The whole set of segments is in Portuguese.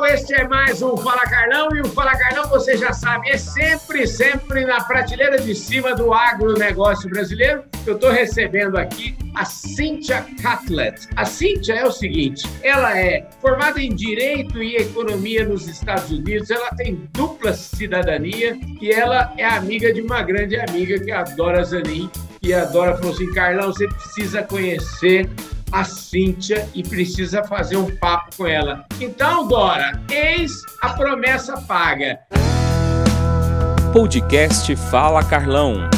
pessoal, este é mais um Fala Carlão e o Fala Carlão, você já sabe, é sempre, sempre na prateleira de cima do agronegócio brasileiro. Eu estou recebendo aqui a Cynthia Catlett. A Cynthia é o seguinte, ela é formada em Direito e Economia nos Estados Unidos, ela tem dupla cidadania e ela é amiga de uma grande amiga que é a Dora Zanin. E a Dora falou assim, Carlão, você precisa conhecer a Cíntia e precisa fazer um papo com ela. Então, Dora, eis a promessa paga. Podcast Fala Carlão.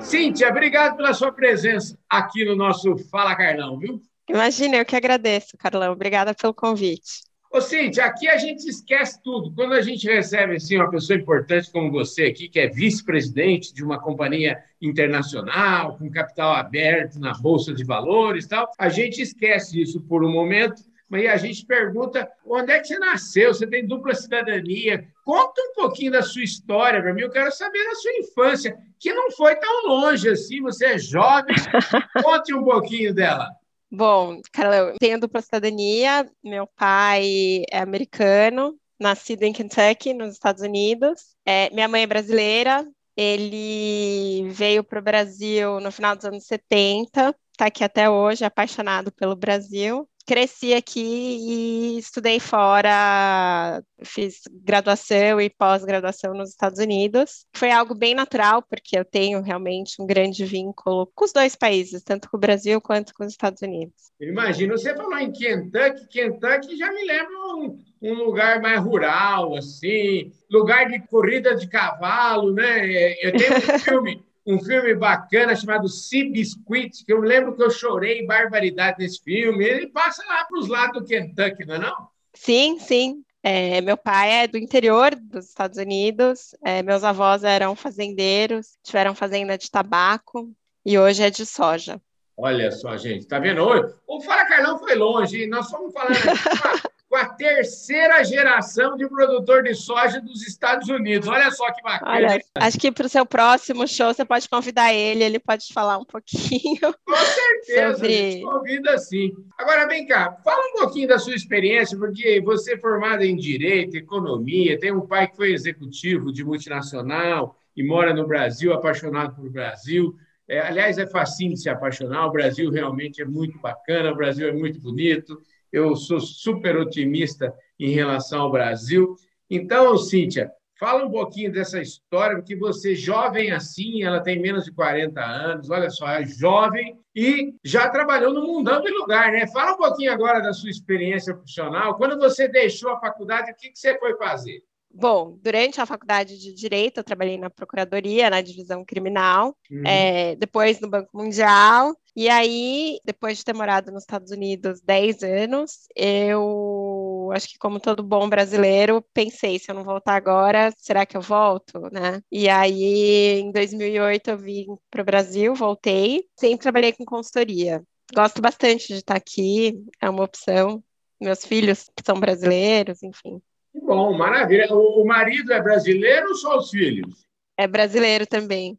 Cíntia, obrigado pela sua presença aqui no nosso Fala Carlão, viu? Imagina, eu que agradeço, Carlão. Obrigada pelo convite. Ô, Cíntia, aqui a gente esquece tudo. Quando a gente recebe assim, uma pessoa importante como você aqui, que é vice-presidente de uma companhia internacional, com capital aberto na Bolsa de Valores e tal, a gente esquece isso por um momento, mas a gente pergunta onde é que você nasceu, você tem dupla cidadania. Conta um pouquinho da sua história para mim, eu quero saber da sua infância, que não foi tão longe assim, você é jovem. Conte um pouquinho dela. Bom, Carla, eu tenho dupla cidadania. Meu pai é americano, nascido em Kentucky, nos Estados Unidos. É, minha mãe é brasileira. Ele veio para o Brasil no final dos anos 70, está aqui até hoje, apaixonado pelo Brasil cresci aqui e estudei fora, fiz graduação e pós-graduação nos Estados Unidos. Foi algo bem natural, porque eu tenho realmente um grande vínculo com os dois países, tanto com o Brasil quanto com os Estados Unidos. Imagina, você falou em Kentucky, Kentucky já me lembra um, um lugar mais rural, assim, lugar de corrida de cavalo, né? Eu tenho um filme um filme bacana chamado Sea Biscuit, que eu lembro que eu chorei barbaridade nesse filme. Ele passa lá para os lados do Kentucky, não é não? Sim, sim. É, meu pai é do interior dos Estados Unidos, é, meus avós eram fazendeiros, tiveram fazenda de tabaco e hoje é de soja. Olha só, gente, tá vendo? O Fala Carlão foi longe, nós fomos falando aqui com a terceira geração de produtor de soja dos Estados Unidos. Olha só que bacana. Olha, acho que para o seu próximo show você pode convidar ele, ele pode falar um pouquinho. Com certeza, sobre... a gente convida sim. Agora, vem cá, fala um pouquinho da sua experiência, porque você é formada em Direito, Economia, tem um pai que foi executivo de multinacional e mora no Brasil, apaixonado pelo Brasil. É, aliás, é facinho de se apaixonar, o Brasil realmente é muito bacana, o Brasil é muito bonito eu sou super otimista em relação ao Brasil. Então, Cíntia, fala um pouquinho dessa história, porque você, jovem assim, ela tem menos de 40 anos, olha só, é jovem e já trabalhou no mundão de lugar, né? Fala um pouquinho agora da sua experiência profissional. Quando você deixou a faculdade, o que você foi fazer? Bom, durante a faculdade de Direito, eu trabalhei na Procuradoria, na divisão criminal, uhum. é, depois no Banco Mundial, e aí, depois de ter morado nos Estados Unidos 10 anos, eu acho que, como todo bom brasileiro, pensei: se eu não voltar agora, será que eu volto? Né? E aí, em 2008, eu vim para o Brasil, voltei, sempre trabalhei com consultoria. Gosto bastante de estar aqui, é uma opção. Meus filhos são brasileiros, enfim. Bom, maravilha. O marido é brasileiro ou só os filhos? É brasileiro também.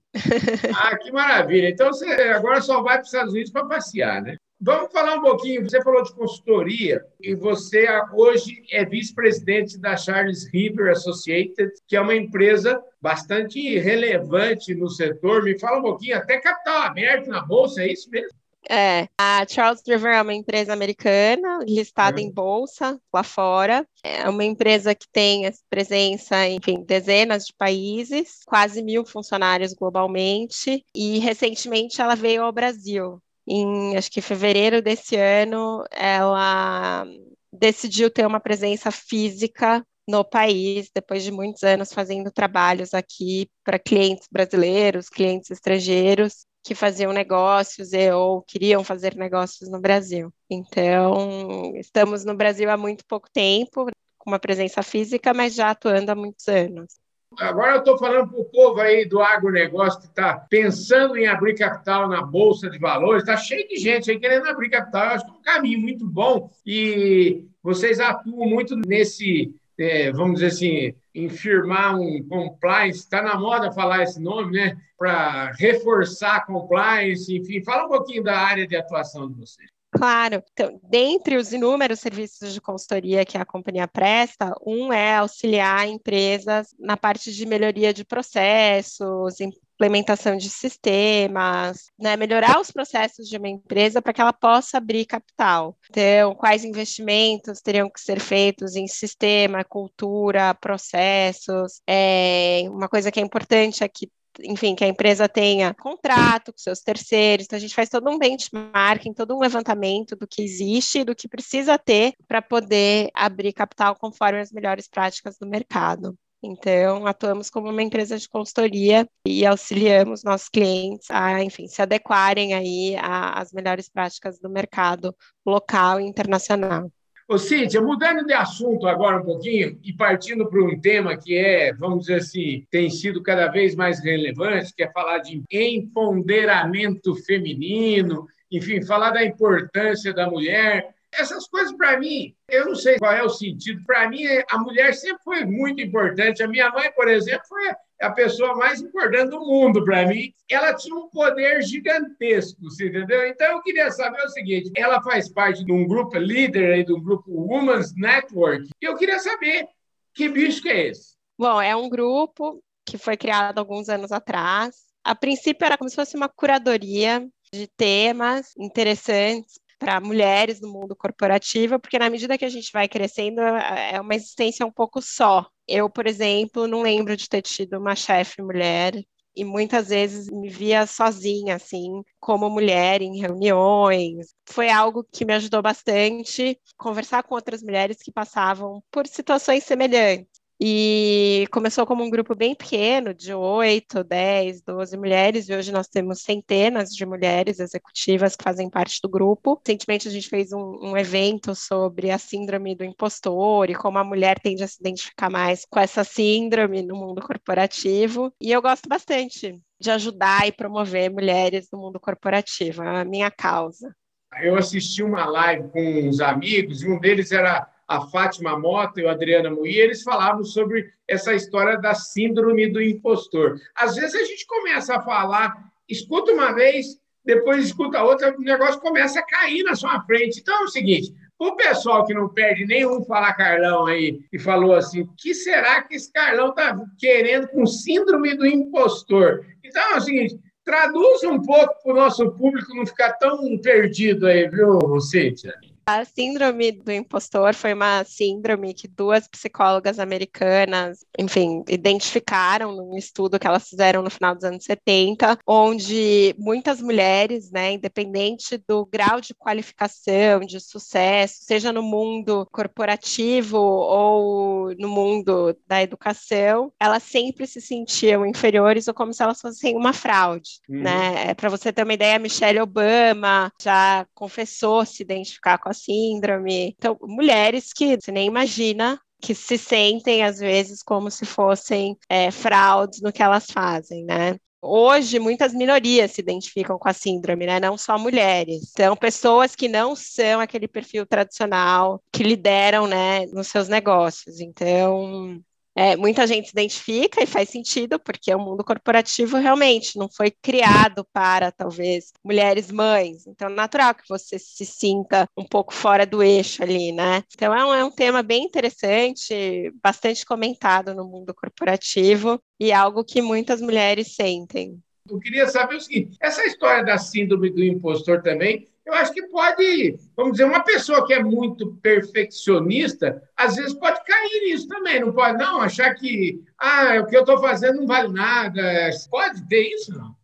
ah, que maravilha. Então você agora só vai para os Estados Unidos para passear, né? Vamos falar um pouquinho. Você falou de consultoria e você hoje é vice-presidente da Charles River Associated, que é uma empresa bastante relevante no setor. Me fala um pouquinho, até capital aberto na bolsa, é isso mesmo? É, a Charles River é uma empresa americana listada em bolsa lá fora. É uma empresa que tem presença em enfim, dezenas de países, quase mil funcionários globalmente, e recentemente ela veio ao Brasil. Em acho que fevereiro desse ano, ela decidiu ter uma presença física no país, depois de muitos anos fazendo trabalhos aqui para clientes brasileiros, clientes estrangeiros, que faziam negócios ou queriam fazer negócios no Brasil. Então, estamos no Brasil há muito pouco tempo, com uma presença física, mas já atuando há muitos anos. Agora eu estou falando para o povo aí do agronegócio que está pensando em abrir capital na Bolsa de Valores, está cheio de gente aí querendo abrir capital. Eu acho que é um caminho muito bom e vocês atuam muito nesse, é, vamos dizer assim, em firmar um compliance, está na moda falar esse nome, né? Para reforçar compliance, enfim, fala um pouquinho da área de atuação de vocês. Claro. Então, dentre os inúmeros serviços de consultoria que a companhia presta, um é auxiliar empresas na parte de melhoria de processos, implementação de sistemas, né, melhorar os processos de uma empresa para que ela possa abrir capital. Então, quais investimentos teriam que ser feitos em sistema, cultura, processos. É, uma coisa que é importante é que enfim, que a empresa tenha contrato com seus terceiros. Então, a gente faz todo um benchmarking, todo um levantamento do que existe e do que precisa ter para poder abrir capital conforme as melhores práticas do mercado. Então, atuamos como uma empresa de consultoria e auxiliamos nossos clientes a, enfim, se adequarem aí às melhores práticas do mercado local e internacional. Ô, Cíntia, mudando de assunto agora um pouquinho e partindo para um tema que é, vamos dizer assim, tem sido cada vez mais relevante, que é falar de empoderamento feminino, enfim, falar da importância da mulher. Essas coisas, para mim, eu não sei qual é o sentido. Para mim, a mulher sempre foi muito importante. A minha mãe, por exemplo, foi a pessoa mais importante do mundo para mim. Ela tinha um poder gigantesco, você entendeu? Então, eu queria saber o seguinte: ela faz parte de um grupo líder, aí, de um grupo Women's Network, e eu queria saber que bicho que é esse? Bom, é um grupo que foi criado alguns anos atrás. A princípio, era como se fosse uma curadoria de temas interessantes para mulheres no mundo corporativo, porque na medida que a gente vai crescendo, é uma existência um pouco só. Eu, por exemplo, não lembro de ter tido uma chefe mulher e muitas vezes me via sozinha, assim, como mulher em reuniões. Foi algo que me ajudou bastante conversar com outras mulheres que passavam por situações semelhantes. E começou como um grupo bem pequeno, de 8, 10, 12 mulheres, e hoje nós temos centenas de mulheres executivas que fazem parte do grupo. Recentemente a gente fez um, um evento sobre a síndrome do impostor e como a mulher tende a se identificar mais com essa síndrome no mundo corporativo. E eu gosto bastante de ajudar e promover mulheres no mundo corporativo, é a minha causa. Eu assisti uma live com uns amigos, e um deles era a Fátima Mota e o Adriana Mui, eles falavam sobre essa história da síndrome do impostor. Às vezes a gente começa a falar, escuta uma vez, depois escuta outra, o negócio começa a cair na sua frente. Então é o seguinte, o pessoal que não perde nenhum falar Carlão aí e falou assim, o que será que esse Carlão está querendo com síndrome do impostor? Então é o seguinte, traduz um pouco para o nosso público não ficar tão perdido aí, viu, Cíntia? A síndrome do impostor foi uma síndrome que duas psicólogas americanas, enfim, identificaram num estudo que elas fizeram no final dos anos 70, onde muitas mulheres, né, independente do grau de qualificação, de sucesso, seja no mundo corporativo ou no mundo da educação, elas sempre se sentiam inferiores ou como se elas fossem uma fraude, uhum. né? Para você ter uma ideia, Michelle Obama já confessou se identificar com a síndrome. Então, mulheres que você nem imagina que se sentem, às vezes, como se fossem é, fraudes no que elas fazem, né? Hoje, muitas minorias se identificam com a síndrome, né? Não só mulheres. São pessoas que não são aquele perfil tradicional que lideram, né, nos seus negócios. Então, é, muita gente se identifica e faz sentido, porque o mundo corporativo realmente não foi criado para, talvez, mulheres mães. Então, é natural que você se sinta um pouco fora do eixo ali, né? Então, é um, é um tema bem interessante, bastante comentado no mundo corporativo e algo que muitas mulheres sentem. Eu queria saber o seguinte: essa história da síndrome do impostor também eu acho que pode, vamos dizer, uma pessoa que é muito perfeccionista, às vezes pode cair nisso também, não pode não achar que ah, o que eu estou fazendo não vale nada. Pode ter isso, não?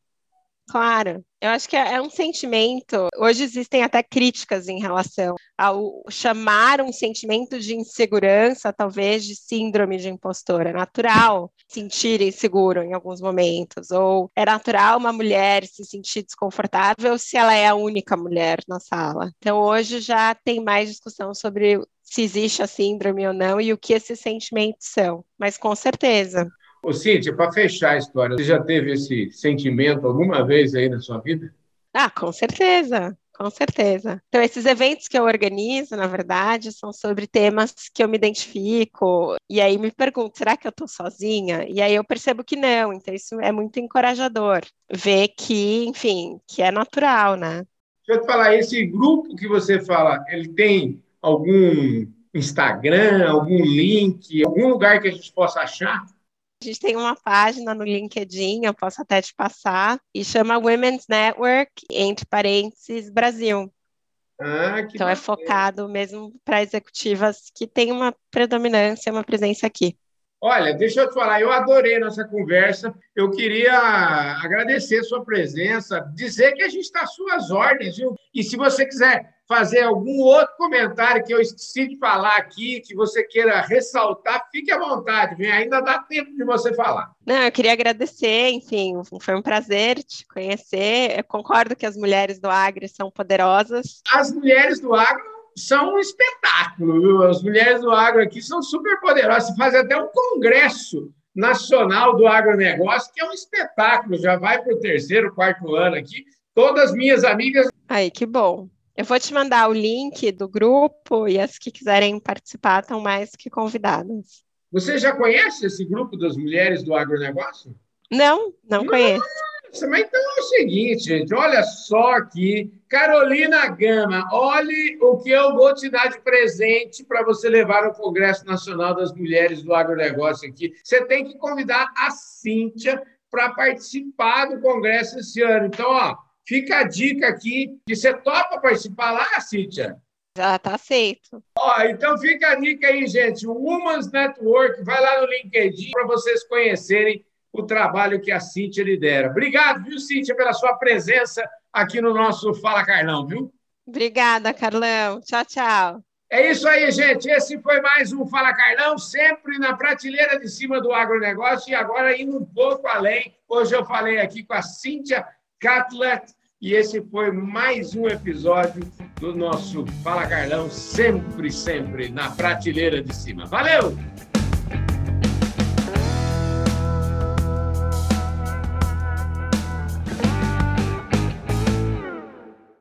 Claro, eu acho que é, é um sentimento. Hoje existem até críticas em relação ao chamar um sentimento de insegurança, talvez de síndrome de impostora. É natural sentir inseguro em alguns momentos, ou é natural uma mulher se sentir desconfortável se ela é a única mulher na sala. Então, hoje já tem mais discussão sobre se existe a síndrome ou não e o que esses sentimentos são, mas com certeza. Ô, Cíntia, para fechar a história, você já teve esse sentimento alguma vez aí na sua vida? Ah, com certeza, com certeza. Então, esses eventos que eu organizo, na verdade, são sobre temas que eu me identifico. E aí me pergunto, será que eu estou sozinha? E aí eu percebo que não. Então, isso é muito encorajador. Ver que, enfim, que é natural, né? Deixa eu te falar, esse grupo que você fala, ele tem algum Instagram, algum link, algum lugar que a gente possa achar? A gente tem uma página no LinkedIn, eu posso até te passar, e chama Women's Network, entre parênteses, Brasil. Ah, então é bacana. é focado mesmo para executivas que têm uma predominância, uma presença aqui. Olha, deixa eu te falar, eu adorei nossa conversa. Eu queria agradecer sua presença, dizer que a gente está às suas ordens, viu? E se você quiser fazer algum outro comentário que eu esqueci de falar aqui, que você queira ressaltar, fique à vontade, viu? ainda dá tempo de você falar. Não, eu queria agradecer, enfim, foi um prazer te conhecer. Eu concordo que as mulheres do Agri são poderosas. As mulheres do Agro são um espetáculo, viu? As mulheres do agro aqui são super poderosas. Se faz até um congresso nacional do agronegócio, que é um espetáculo. Já vai para o terceiro, quarto ano aqui. Todas minhas amigas. Aí, que bom. Eu vou te mandar o link do grupo e as que quiserem participar estão mais que convidadas. Você já conhece esse grupo das mulheres do agronegócio? Não, não conheço. Mas então é o seguinte, gente, olha só aqui. Carolina Gama, olhe o que eu vou te dar de presente para você levar ao Congresso Nacional das Mulheres do Agronegócio aqui. Você tem que convidar a Cíntia para participar do Congresso esse ano. Então, ó, fica a dica aqui que você topa participar lá, Cíntia. Já está aceito. Ó, então fica a dica aí, gente. O Women's Network, vai lá no LinkedIn para vocês conhecerem o trabalho que a Cíntia lidera. Obrigado, viu, Cíntia, pela sua presença aqui no nosso Fala Carlão, viu? Obrigada, Carlão. Tchau, tchau. É isso aí, gente. Esse foi mais um Fala Carlão, sempre na prateleira de cima do agronegócio e agora indo um pouco além. Hoje eu falei aqui com a Cíntia Catlett e esse foi mais um episódio do nosso Fala Carlão, sempre, sempre na prateleira de cima. Valeu!